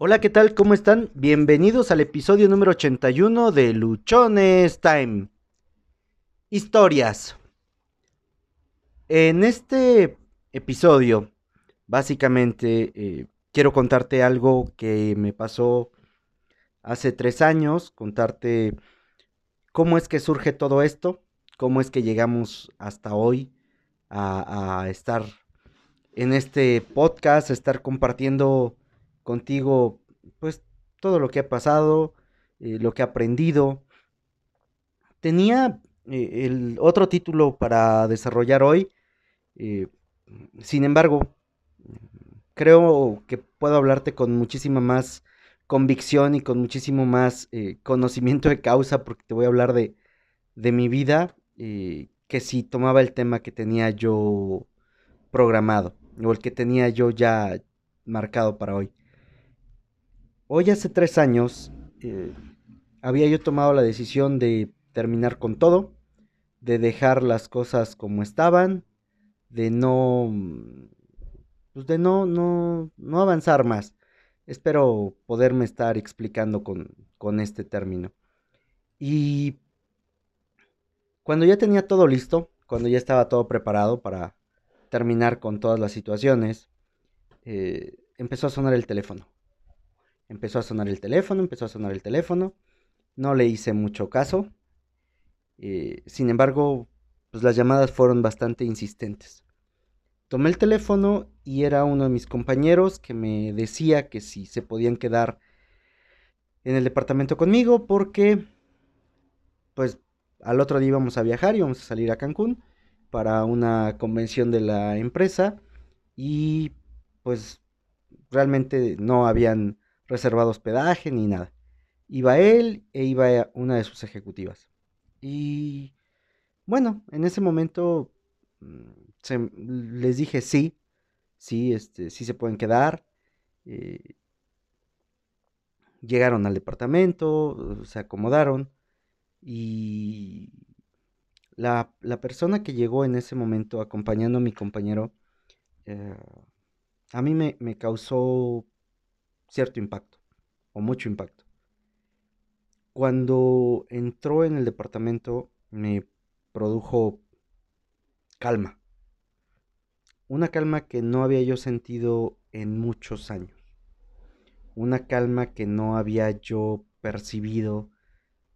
Hola, ¿qué tal? ¿Cómo están? Bienvenidos al episodio número 81 de Luchones Time. Historias. En este episodio, básicamente, eh, quiero contarte algo que me pasó hace tres años, contarte cómo es que surge todo esto, cómo es que llegamos hasta hoy a, a estar en este podcast, a estar compartiendo contigo, pues, todo lo que ha pasado, eh, lo que he aprendido. Tenía eh, el otro título para desarrollar hoy, eh, sin embargo, creo que puedo hablarte con muchísima más convicción y con muchísimo más conocimiento de causa, porque te voy a hablar de, de mi vida, que si tomaba el tema que tenía yo programado, o el que tenía yo ya marcado para hoy. Hoy hace tres años eh, había yo tomado la decisión de terminar con todo, de dejar las cosas como estaban, de no, pues de no, no, no avanzar más. Espero poderme estar explicando con, con este término. Y cuando ya tenía todo listo, cuando ya estaba todo preparado para terminar con todas las situaciones, eh, empezó a sonar el teléfono. Empezó a sonar el teléfono, empezó a sonar el teléfono. No le hice mucho caso. Eh, sin embargo, pues las llamadas fueron bastante insistentes. Tomé el teléfono y era uno de mis compañeros que me decía que si se podían quedar en el departamento conmigo porque pues al otro día íbamos a viajar, íbamos a salir a Cancún para una convención de la empresa y pues realmente no habían reservado hospedaje ni nada. Iba él e iba una de sus ejecutivas. Y bueno, en ese momento mm, les dije sí, sí, este, sí se pueden quedar. Eh, llegaron al departamento, se acomodaron y la, persona que llegó en ese momento acompañando a mi compañero, eh, a mí me, me causó cierto impacto, o mucho impacto. Cuando entró en el departamento me produjo calma. Una calma que no había yo sentido en muchos años. Una calma que no había yo percibido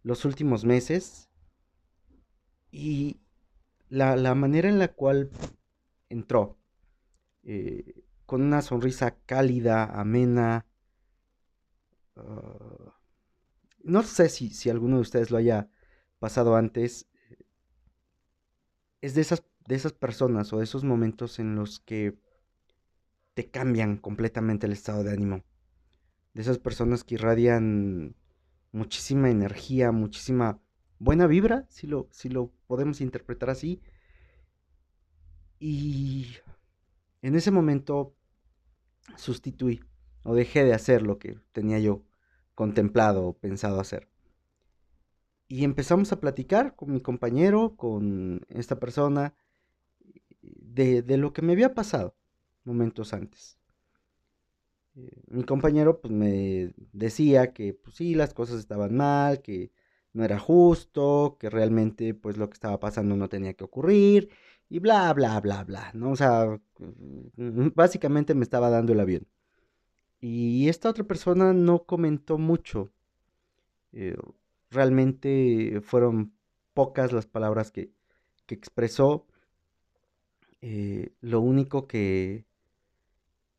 los últimos meses. Y la, manera en la cual entró, eh, con una sonrisa cálida, amena, Ah, no sé si, si alguno de ustedes lo haya pasado antes. Es de esas, de esas personas o de esos momentos en los que te cambian completamente el estado de ánimo. De esas personas que irradian muchísima energía, muchísima buena vibra, si lo, si lo podemos interpretar así. Y en ese momento sustituí o dejé de hacer lo que tenía yo contemplado o pensado hacer. Y empezamos a platicar con mi compañero, con esta persona, de, lo que me había pasado momentos antes. Mi compañero pues me decía que pues sí, las cosas estaban mal, que no era justo, que realmente pues lo que estaba pasando no tenía que ocurrir y bla, bla, bla, bla, ¿no? O sea, mm, básicamente me estaba dando el avión. Y esta otra persona no comentó mucho. Eh, realmente fueron pocas las palabras que, expresó. Eh, lo único que,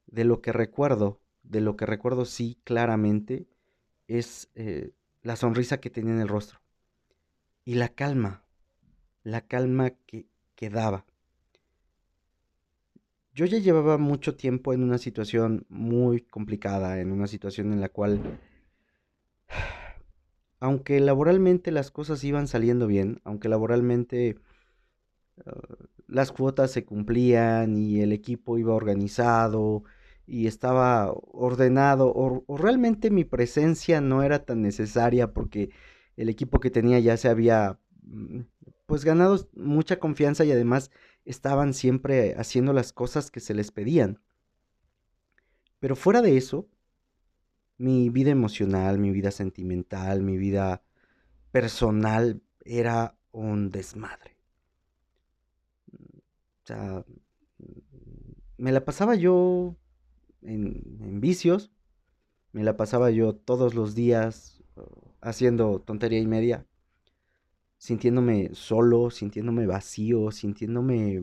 de lo que recuerdo, de lo que recuerdo sí claramente, es eh, la sonrisa que tenía en el rostro. Y la calma, la calma que, que daba yo ya llevaba mucho tiempo en una situación muy complicada, en una situación en la cual, aunque laboralmente las cosas iban saliendo bien, aunque laboralmente ah, las cuotas se cumplían y el equipo iba organizado y estaba ordenado, o, realmente mi presencia no era tan necesaria porque el equipo que tenía ya se había mm, pues ganado mucha confianza y además estaban siempre haciendo las cosas que se les pedían. Pero fuera de eso, mi vida emocional, mi vida sentimental, mi vida personal era un desmadre. O sea, me la pasaba yo en, vicios, me la pasaba yo todos los días uh, haciendo tontería y media, sintiéndome solo, sintiéndome vacío, sintiéndome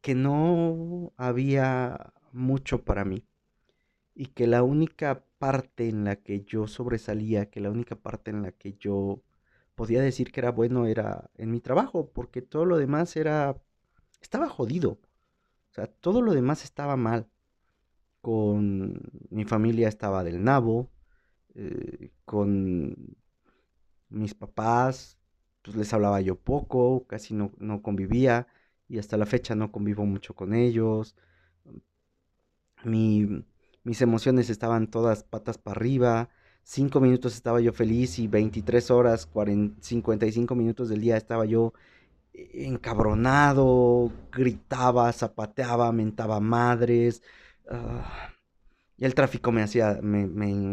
que no había mucho para mí y que la única parte en la que yo sobresalía, que la única parte en la que yo podía decir que era bueno era en mi trabajo, porque todo lo demás era estaba jodido. O sea, todo lo demás estaba mal. Con mi familia estaba del nabo, eh, con mis papás, pues les hablaba yo poco, casi no, no convivía y hasta la fecha no convivo mucho con ellos. Mi, mis emociones estaban todas patas para arriba. Cinco minutos estaba yo feliz y 23 horas, 55 minutos del día estaba yo encabronado, gritaba, zapateaba, mentaba madres. Ah, y el tráfico me hacía, me,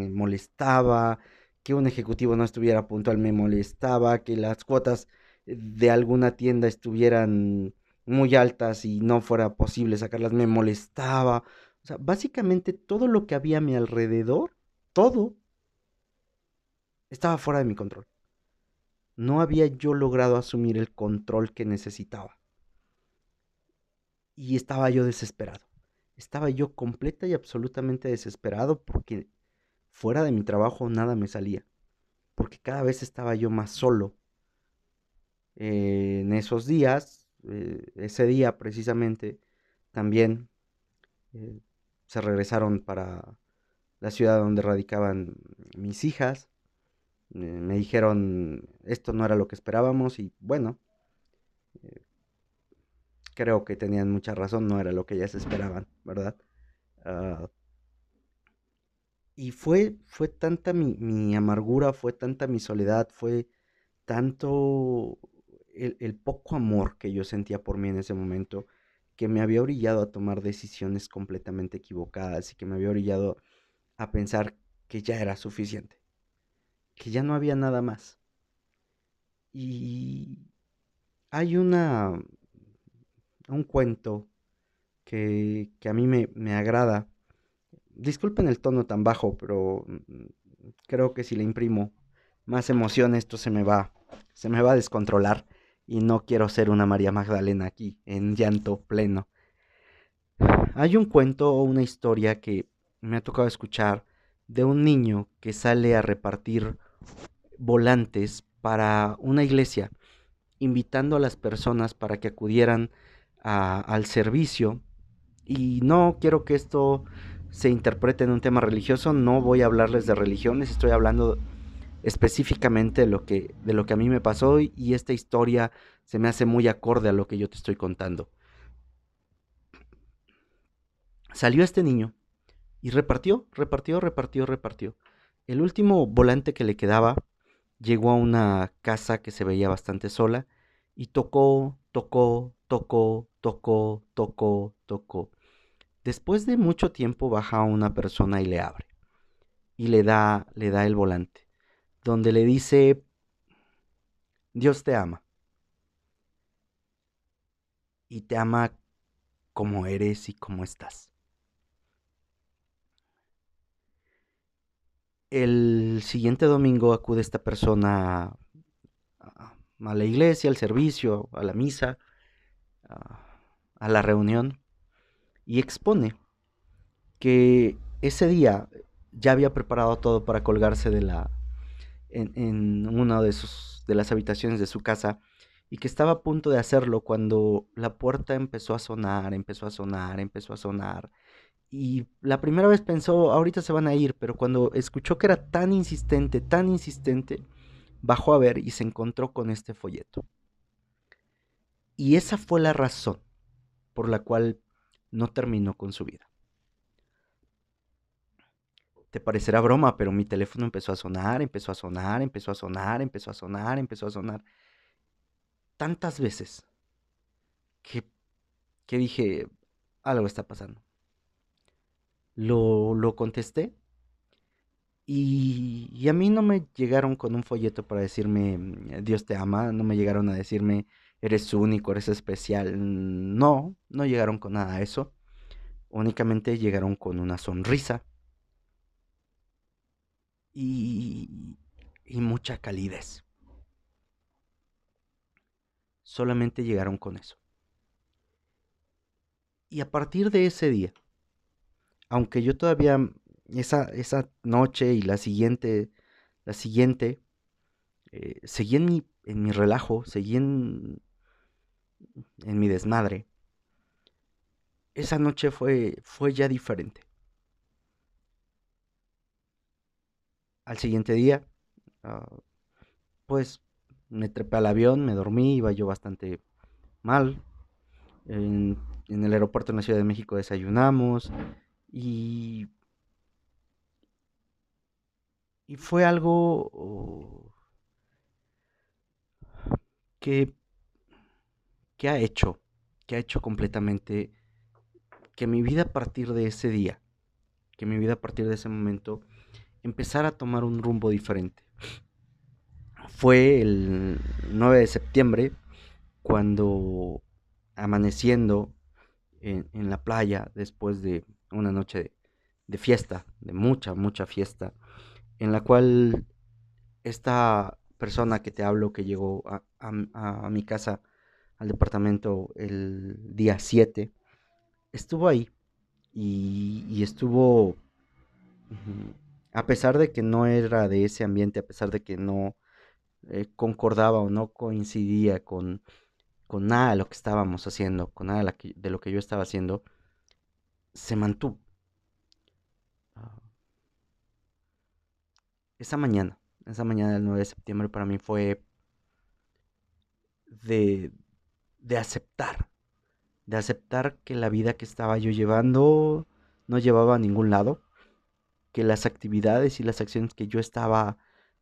molestaba. Que un ejecutivo no estuviera puntual me molestaba. Que las cuotas de alguna tienda estuvieran muy altas y no fuera posible sacarlas me molestaba. O sea, básicamente todo lo que había a mi alrededor, todo, estaba fuera de mi control no había yo logrado asumir el control que necesitaba. Y estaba yo desesperado. Estaba yo completa y absolutamente desesperado porque fuera de mi trabajo nada me salía. Porque cada vez estaba yo más solo. en esos días, eh, ese día precisamente, también eh, se regresaron para la ciudad donde radicaban mis hijas me dijeron esto no era lo que esperábamos y bueno, eh, creo que tenían mucha razón, no era lo que ellas esperaban, ¿verdad? Ah, y fue, fue tanta mi, amargura, fue tanta mi soledad, fue tanto el, el, poco amor que yo sentía por mí en ese momento, que me había orillado a tomar decisiones completamente equivocadas y que me había orillado a pensar que ya era suficiente que ya no había nada más. Y hay una, un cuento que, que a mí me, me, agrada. Disculpen el tono tan bajo, pero mm, creo que si le imprimo más emoción esto se me va, se me va a descontrolar y no quiero ser una María Magdalena aquí en llanto pleno. Hay un cuento o una historia que me ha tocado escuchar de un niño que sale a repartir volantes para una iglesia, invitando a las personas para que acudieran al servicio. Y no quiero que esto se interprete en un tema religioso, no voy a hablarles de religiones, estoy hablando específicamente de lo que, de lo que a mí me pasó y esta historia se me hace muy acorde a lo que yo te estoy contando. Salió este niño y repartió, repartió, repartió, repartió. El último volante que le quedaba llegó a una casa que se veía bastante sola y tocó, tocó, tocó, tocó, tocó, tocó. Después de mucho tiempo baja una persona y le abre y le da, le da el volante, donde le dice, Dios te ama. Y te ama como eres y como estás. El siguiente domingo acude esta persona a, la iglesia, al servicio, a la misa, a, la reunión, y expone que ese día ya había preparado todo para colgarse de la en, una de sus de las habitaciones de su casa y que estaba a punto de hacerlo cuando la puerta empezó a sonar, empezó a sonar, empezó a sonar y la primera vez pensó, ahorita se van a ir, pero cuando escuchó que era tan insistente, tan insistente, bajó a ver y se encontró con este folleto. Y esa fue la razón por la cual no terminó con su vida. Te parecerá broma, pero mi teléfono empezó a sonar, empezó a sonar, empezó a sonar, empezó a sonar, empezó a sonar. Tantas veces que, que dije, algo está pasando. Lo, lo contesté Y, a mí no me llegaron con un folleto para decirme Dios te ama, no me llegaron a decirme eres único, eres especial. No, no llegaron con nada de eso. Únicamente llegaron con una sonrisa y, y mucha calidez. Solamente llegaron con eso. Y a partir de ese día, aunque yo todavía esa, esa noche y la siguiente, la siguiente, eh, seguí en mi, en mi relajo, seguí en, en mi desmadre. Esa noche fue, fue ya diferente. Al siguiente día, ah, pues me trepé al avión, me dormí, iba yo bastante mal. En, en el aeropuerto en la Ciudad de México desayunamos y y fue algo oh, que, que ha hecho, que ha hecho completamente que mi vida a partir de ese día, que mi vida a partir de ese momento empezara a tomar un rumbo diferente. Fue el 9 de septiembre cuando amaneciendo en, la playa después de una noche de fiesta, de mucha, mucha fiesta, en la cual esta persona que te hablo que llegó a, mi casa, al departamento el día 7, estuvo ahí y, estuvo, a pesar de que no era de ese ambiente, a pesar de que no eh, concordaba o no coincidía con, con nada de lo que estábamos haciendo, con nada de lo que yo estaba haciendo, se mantuvo. esa mañana, esa mañana del 9 de septiembre para mí fue de, de aceptar, de aceptar que la vida que estaba yo llevando no llevaba a ningún lado, que las actividades y las acciones que yo estaba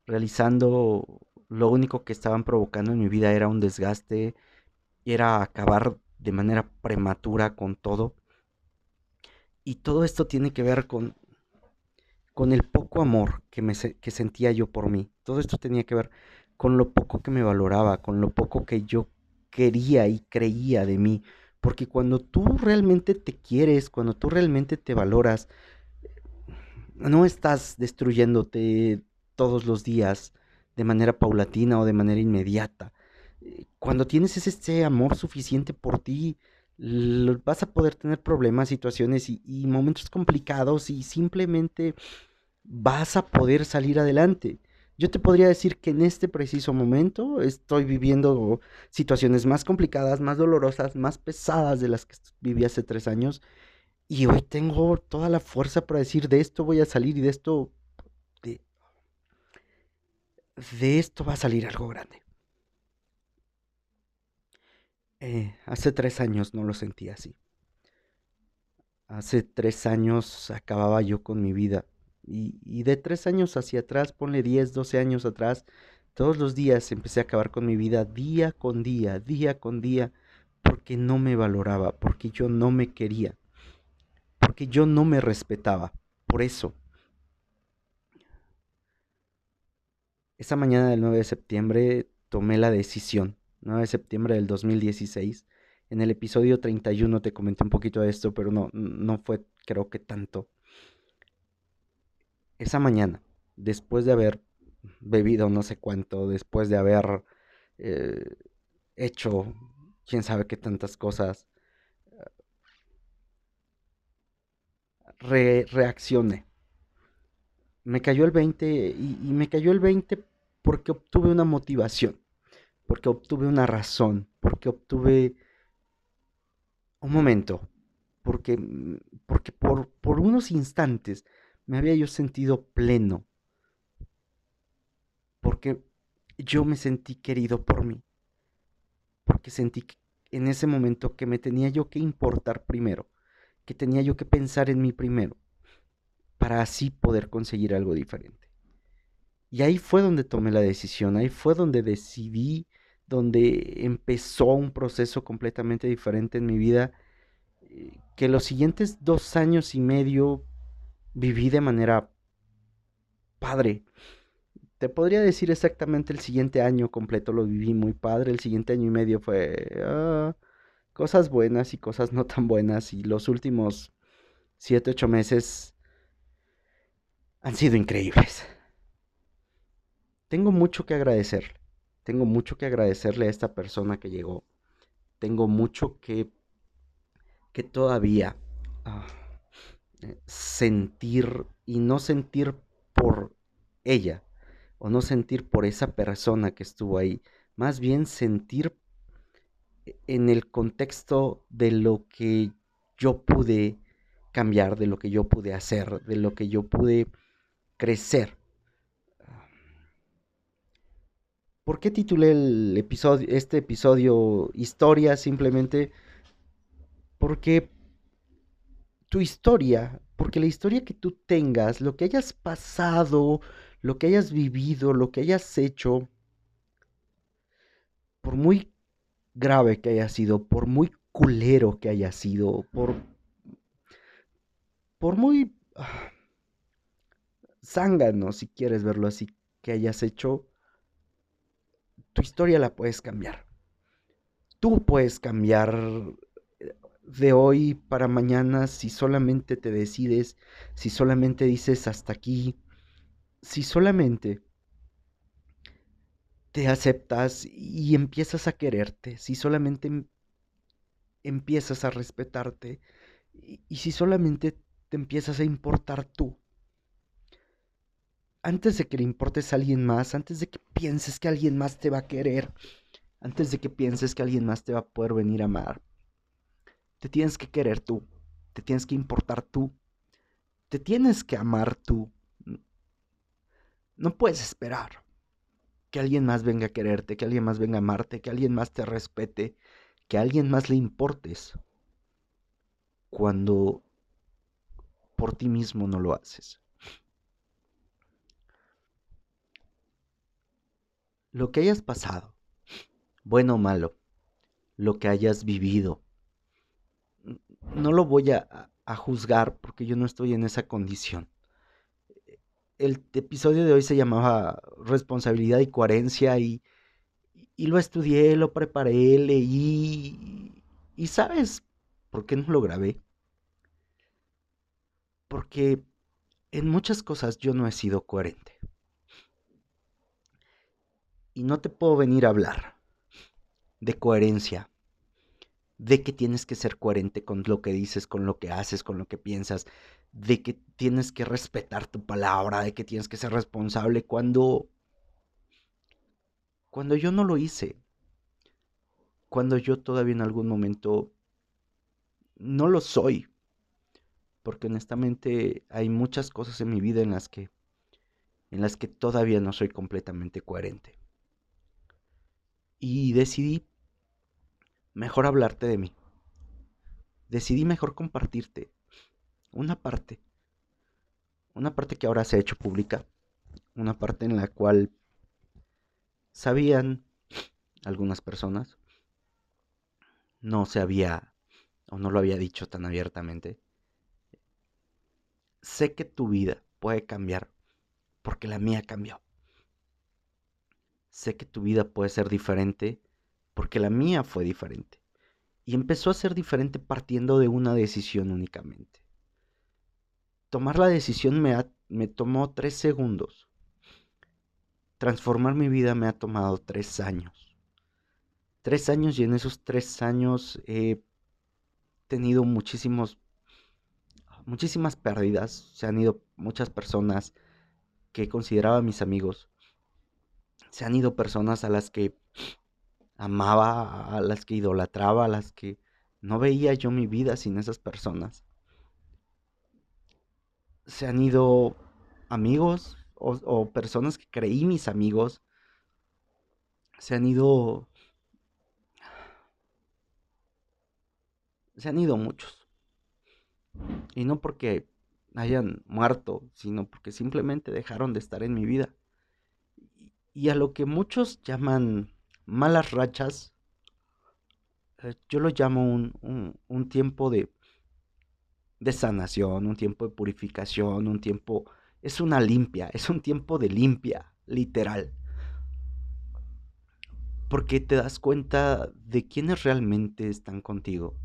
realizando, lo único que estaban provocando en mi vida era un desgaste, era acabar de manera prematura con todo. Y todo esto tiene que ver con con el poco amor que, me, que sentía yo por mí. Todo esto tenía que ver con lo poco que me valoraba, con lo poco que yo quería y creía de mí. Porque cuando tú realmente te quieres, cuando tú realmente te valoras, no estás destruyéndote todos los días de manera paulatina o de manera inmediata. Cuando tienes ese, amor suficiente por ti, vas a poder tener problemas, situaciones y, y momentos complicados y simplemente vas a poder salir adelante. Yo te podría decir que en este preciso momento estoy viviendo situaciones más complicadas, más dolorosas, más pesadas de las que viví hace tres años. Y hoy tengo toda la fuerza para decir de esto voy a salir y de esto... De, esto va a salir algo grande. Eh, hace tres años no lo sentía así. Hace tres años acababa yo con mi vida y, de tres años hacia atrás, ponle 10, 12 años atrás, todos los días empecé a acabar con mi vida día con día, día con día, porque no me valoraba, porque yo no me quería, porque yo no me respetaba. Por eso, esa mañana del 9 de septiembre tomé la decisión, 9 de septiembre del 2016. En el episodio 31 te comenté un poquito de esto, pero no, no fue creo que tanto esa mañana, después de haber bebido no sé cuánto, después de haber eh, hecho quién sabe qué tantas cosas, reaccioné. Me cayó el 20 y, y me cayó el 20 porque obtuve una motivación, porque obtuve una razón, porque obtuve un momento, porque, porque por, por unos instantes me había yo sentido pleno, porque yo me sentí querido por mí, porque sentí en ese momento que me tenía yo que importar primero, que tenía yo que pensar en mí primero, para así poder conseguir algo diferente. Y ahí fue donde tomé la decisión, ahí fue donde decidí, donde empezó un proceso completamente diferente en mi vida, eh, que los siguientes dos años y medio viví de manera padre. Te podría decir exactamente el siguiente año completo lo viví muy padre, el siguiente año y medio fue ah, cosas buenas y cosas no tan buenas y los últimos siete, ocho meses han sido increíbles. Tengo mucho que agradecerle, tengo mucho que agradecerle a esta persona que llegó, tengo mucho que, que todavía ah, sentir y no sentir por ella o no sentir por esa persona que estuvo ahí, más bien sentir en el contexto de lo que yo pude cambiar, de lo que yo pude hacer, de lo que yo pude crecer. ¿Por qué titulé el episodio, este episodio Historia? Simplemente porque tu historia, porque la historia que tú tengas, lo que hayas pasado, lo que hayas vivido, lo que hayas hecho, por muy grave que haya sido, por muy culero que haya sido, por, por muy ah, zángano, si quieres verlo así, que hayas hecho, tu historia la puedes cambiar. Tú puedes cambiar de hoy para mañana si solamente te decides, si solamente dices hasta aquí, si solamente te aceptas y empiezas a quererte, si solamente em, empiezas a respetarte y, si solamente te empiezas a importar tú. Antes de que le importes a alguien más, antes de que pienses que alguien más te va a querer, antes de que pienses que alguien más te va a poder venir a amar, te tienes que querer tú, te tienes que importar tú, te tienes que amar tú. No puedes esperar que alguien más venga a quererte, que alguien más venga a amarte, que alguien más te respete, que alguien más le importes cuando por ti mismo no lo haces. Lo que hayas pasado, bueno o malo, lo que hayas vivido, no lo voy a, juzgar porque yo no estoy en esa condición. El episodio de hoy se llamaba Responsabilidad y Coherencia y, y lo estudié, lo preparé, leí. ¿Y sabes por qué no lo grabé? Porque en muchas cosas yo no he sido coherente. Y no te puedo venir a hablar de coherencia de que tienes que ser coherente con lo que dices, con lo que haces, con lo que piensas, de que tienes que respetar tu palabra, de que tienes que ser responsable cuando cuando yo no lo hice. Cuando yo todavía en algún momento no lo soy. Porque honestamente hay muchas cosas en mi vida en las que en las que todavía no soy completamente coherente. Y decidí mejor hablarte de mí. Decidí mejor compartirte una parte. Una parte que ahora se ha hecho pública. Una parte en la cual sabían algunas personas. No se había o no lo había dicho tan abiertamente. Sé que tu vida puede cambiar porque la mía cambió. Sé que tu vida puede ser diferente porque la mía fue diferente. Y empezó a ser diferente partiendo de una decisión únicamente. Tomar la decisión me, me tomó tres segundos. Transformar mi vida me ha tomado tres años. Tres años y en esos tres años he tenido muchísimos, muchísimas pérdidas. Se han ido muchas personas que consideraba mis amigos. Se han ido personas a las que amaba, a las que idolatraba, a las que no veía yo mi vida sin esas personas. Se han ido amigos o, personas que creí mis amigos. Se han ido... Se han ido muchos. Y no porque hayan muerto, sino porque simplemente dejaron de estar en mi vida. Y a lo que muchos llaman malas rachas, eh, yo lo llamo un, tiempo de, de, sanación, un tiempo de purificación, un tiempo es una limpia, es un tiempo de limpia, literal. Porque te das cuenta de quiénes realmente están contigo,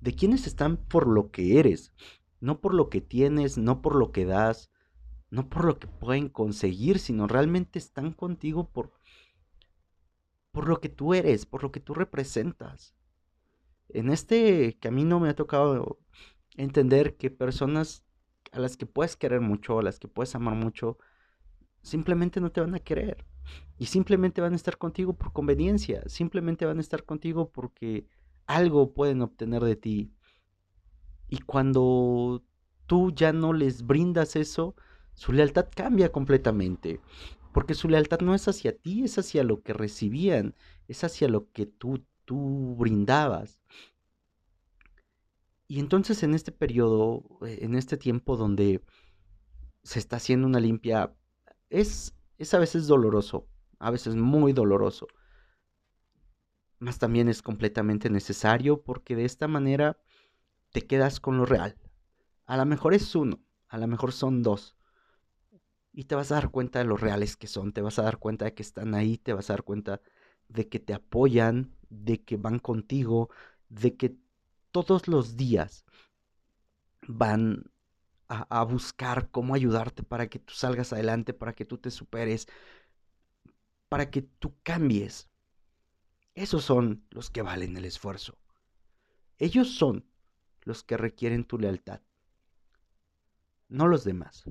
de quiénes están por lo que eres, no por lo que tienes, no por lo que das, no por lo que pueden conseguir, sino realmente están contigo por, por lo que tú eres, por lo que tú representas. En este camino me ha tocado entender que personas a las que puedes querer mucho, a las que puedes amar mucho, simplemente no te van a querer. Y simplemente van a estar contigo por conveniencia, simplemente van a estar contigo porque algo pueden obtener de ti. Y cuando tú ya no les brindas eso, su lealtad cambia completamente. Porque su lealtad no es hacia ti, es hacia lo que recibían, es hacia lo que tú, tú brindabas. Y entonces en este periodo, eh, en este tiempo donde se está haciendo una limpia, es, es a veces doloroso, a veces muy doloroso. Más también es completamente necesario porque de esta manera te quedas con lo real. A lo mejor es uno, a lo mejor son dos. Y te vas a dar cuenta de lo reales que son, te vas a dar cuenta de que están ahí, te vas a dar cuenta de que te apoyan, de que van contigo, de que todos los días van a, buscar cómo ayudarte para que tú salgas adelante, para que tú te superes, para que tú cambies. Esos son los que valen el esfuerzo. Ellos son los que requieren tu lealtad, no los demás.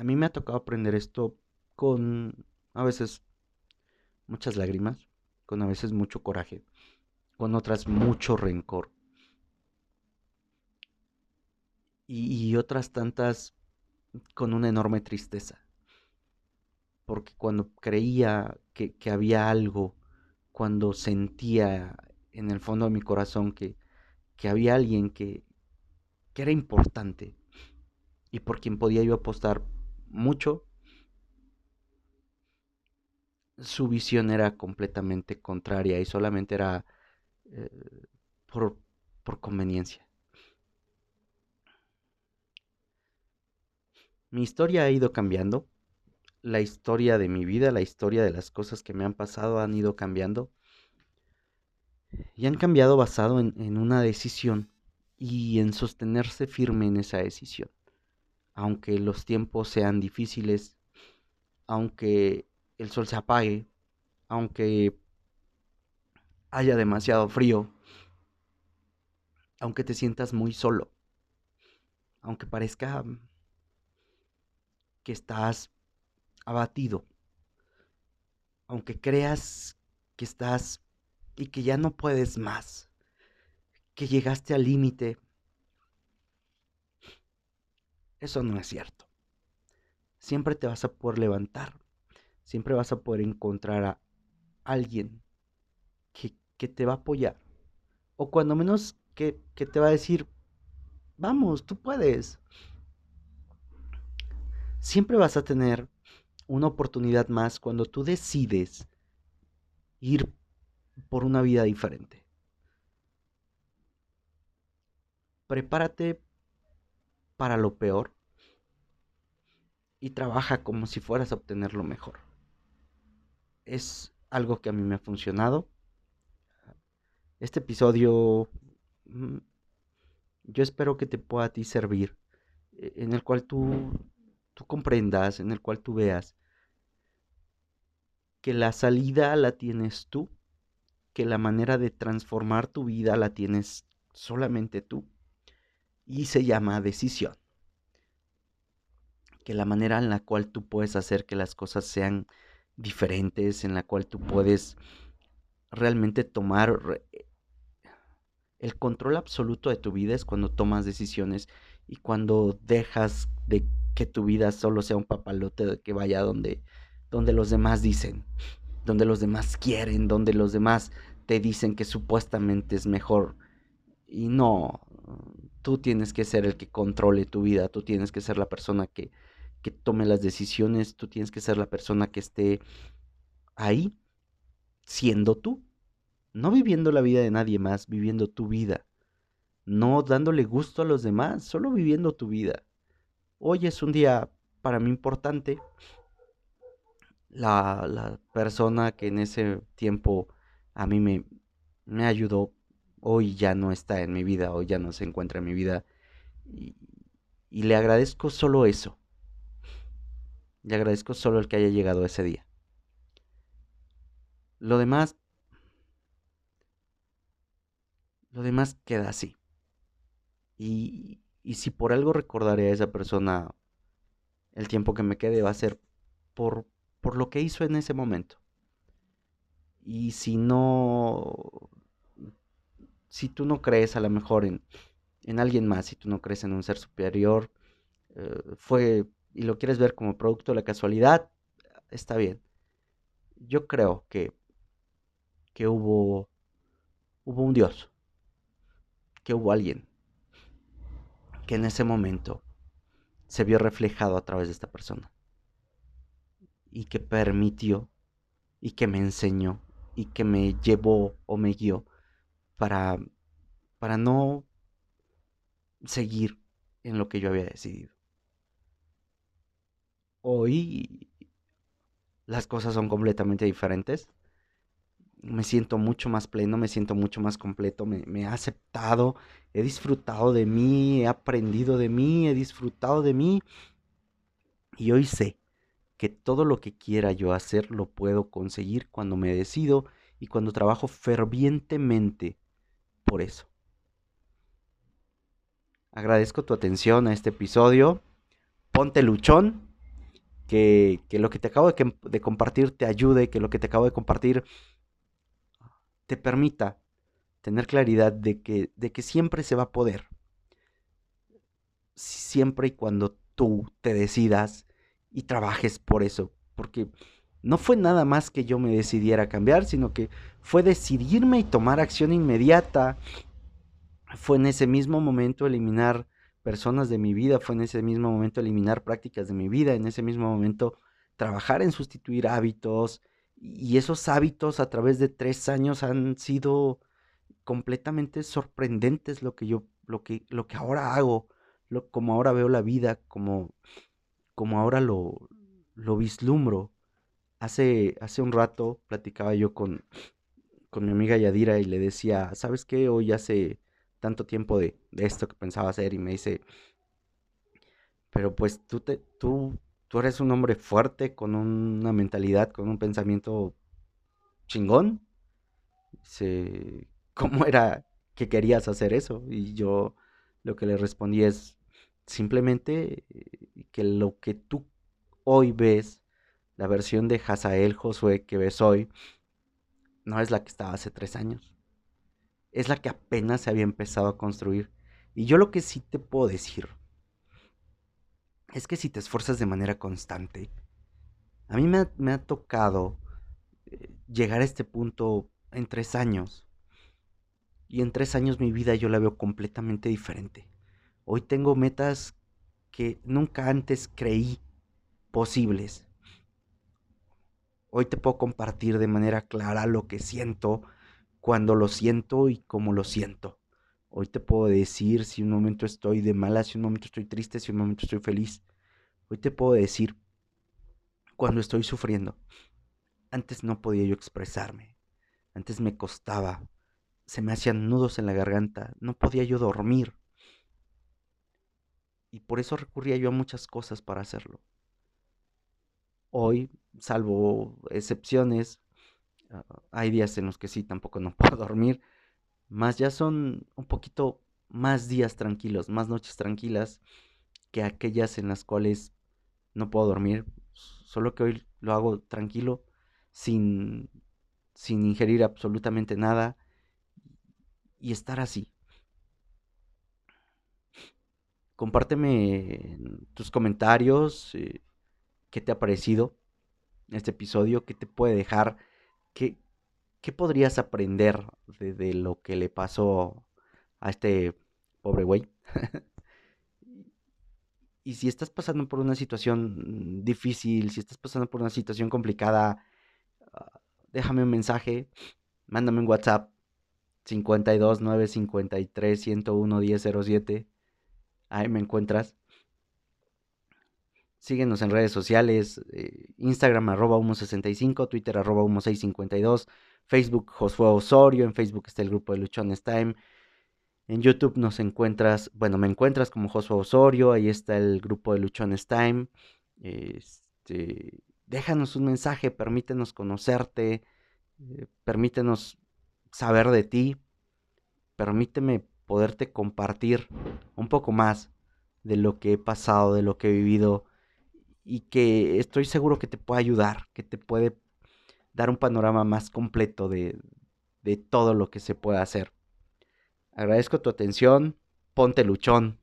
A mí me ha tocado aprender esto con a veces muchas lágrimas, con a veces mucho coraje, con otras mucho rencor. Y, otras tantas con una enorme tristeza. Porque cuando creía que, había algo, cuando sentía en el fondo de mi corazón que, que había alguien que, que era importante y por quien podía yo apostar mucho, su visión era completamente contraria y solamente era eh, por, por conveniencia. Mi historia ha ido cambiando. La historia de mi vida, la historia de las cosas que me han pasado han ido cambiando. Y han cambiado basado en, en una decisión y en sostenerse firme en esa decisión. Aunque los tiempos sean difíciles, aunque el sol se apague, aunque haya demasiado frío, aunque te sientas muy solo, aunque parezca que estás abatido, aunque creas que estás y que ya no puedes más, que llegaste al límite, eso no es cierto. Siempre te vas a poder levantar, siempre vas a poder encontrar a alguien que te va a apoyar. O cuando menos que, que te va a decir, vamos, tú puedes. Siempre vas a tener una oportunidad más cuando tú decides ir por una vida diferente. Prepárate para lo peor y trabaja como si fueras a obtener lo mejor. Es algo que a mí me ha funcionado este episodio mm, yo espero que te pueda a ti servir, e, en el cual tú, tú comprendas, en el cual tú veas que la salida la tienes tú, que la manera de transformar tu vida la tienes solamente tú, y se llama decisión. Que la manera en la cual tú puedes hacer que las cosas sean diferentes, en la cual tú puedes realmente tomar el control absoluto de tu vida es cuando tomas decisiones y cuando dejas de que tu vida solo sea un papalote que vaya donde, donde los demás dicen, donde los demás quieren, donde los demás te dicen que supuestamente es mejor. Y no, tú tienes que ser el que controle tu vida, tú tienes que ser la persona que, que tome las decisiones, tú tienes que ser la persona que esté ahí siendo tú no viviendo la vida de nadie más, viviendo tu vida, no dándole gusto a los demás, solo viviendo tu vida. hoy es un día para mí importante. La, la persona que en ese tiempo a mí me, me ayudó, hoy ya no está en mi vida, hoy ya no se encuentra en mi vida. Y, le agradezco solo eso. Le agradezco solo el que haya llegado ese día. Lo demás, lo demás queda así. Y, y si por algo recordaré a esa persona el tiempo que me quede, va a ser por, por lo que hizo en ese momento. Y si no, si tú no crees a lo mejor en, en alguien más, si tú no crees en un ser superior, eh, fue y lo quieres ver como producto de la casualidad, está bien. Yo creo que, que hubo, hubo un Dios, que hubo alguien que en ese momento se vio reflejado a través de esta persona y que permitió y que me enseñó y que me llevó o me guió para, para no seguir en lo que yo había decidido. Hoy las cosas son completamente diferentes. Me siento mucho más pleno, me siento mucho más completo, me, he aceptado, he disfrutado de mí, he aprendido de mí, he disfrutado de mí. Y hoy sé que todo lo que quiera yo hacer lo puedo conseguir cuando me decido y cuando trabajo fervientemente por eso. Agradezco tu atención a este episodio. Ponte luchón que, lo que te acabo de, compartir te ayude, que lo que te acabo de compartir te permita tener claridad de que, de que siempre se va a poder. Siempre y cuando tú te decidas y trabajes por eso. Porque no fue nada más que yo me decidiera cambiar, sino que fue decidirme y tomar acción inmediata. Fue en ese mismo momento eliminar personas de mi vida, fue en ese mismo momento eliminar prácticas de mi vida, en ese mismo momento trabajar en sustituir hábitos y esos hábitos a través de tres años han sido completamente sorprendentes lo que yo, lo que, lo que ahora hago, lo, como ahora veo la vida, como, como ahora lo, lo vislumbro. Hace, hace un rato platicaba yo con, con mi amiga Yadira y le decía, ¿sabes qué? Hoy hace tanto tiempo de, esto que pensaba hacer y me dice, pero pues tú, te, tú, tú eres un hombre fuerte, con una mentalidad, con un pensamiento chingón. Dice, ¿cómo era que querías hacer eso? Y yo lo que le respondí es simplemente eh, que lo que tú hoy ves, la versión de Hazael Josué que ves hoy, no es la que estaba hace tres años es la que apenas se había empezado a construir. Y yo lo que sí te puedo decir es que si te esfuerzas de manera constante, a mí me ha, tocado eh, llegar a este punto en tres años. Y en tres años mi vida yo la veo completamente diferente. Hoy tengo metas que nunca antes creí posibles. Hoy te puedo compartir de manera clara lo que siento, cuando lo siento y cómo lo siento. Hoy te puedo decir si un momento estoy de mala, si un momento estoy triste, si un momento estoy feliz. Hoy te puedo decir cuando estoy sufriendo. Antes no podía yo expresarme. Antes me costaba. Se me hacían nudos en la garganta. No podía yo dormir. Y por eso recurría yo a muchas cosas para hacerlo. Hoy, salvo excepciones, Ah, hay días en los que sí, tampoco no puedo dormir. Más ya son un poquito más días tranquilos, más noches tranquilas que aquellas en las cuales no puedo dormir. Solo que hoy lo hago tranquilo, sin, sin ingerir absolutamente nada y estar así. Compárteme tus comentarios, eh, qué te ha parecido este episodio, qué te puede dejar ¿qué, podrías aprender de, lo que le pasó a este pobre güey? y si estás pasando por una situación difícil, si estás pasando por una situación complicada, ah, déjame un mensaje, mándame un WhatsApp 52 953 101 1007. Ahí me encuentras. Síguenos en redes sociales, eh, Instagram arroba humo65, Twitter arroba humo652, Facebook Josué Osorio, en Facebook está el grupo de Luchones Time, en YouTube nos encuentras, bueno, me encuentras como Josué Osorio, ahí está el grupo de Luchones Time, este, déjanos un mensaje, permítenos conocerte, eh, permítenos saber de ti, permíteme poderte compartir un poco más de lo que he pasado, de lo que he vivido y que estoy seguro que te puede ayudar, que te puede dar un panorama más completo de, de todo lo que se puede hacer. Agradezco tu atención, ponte luchón.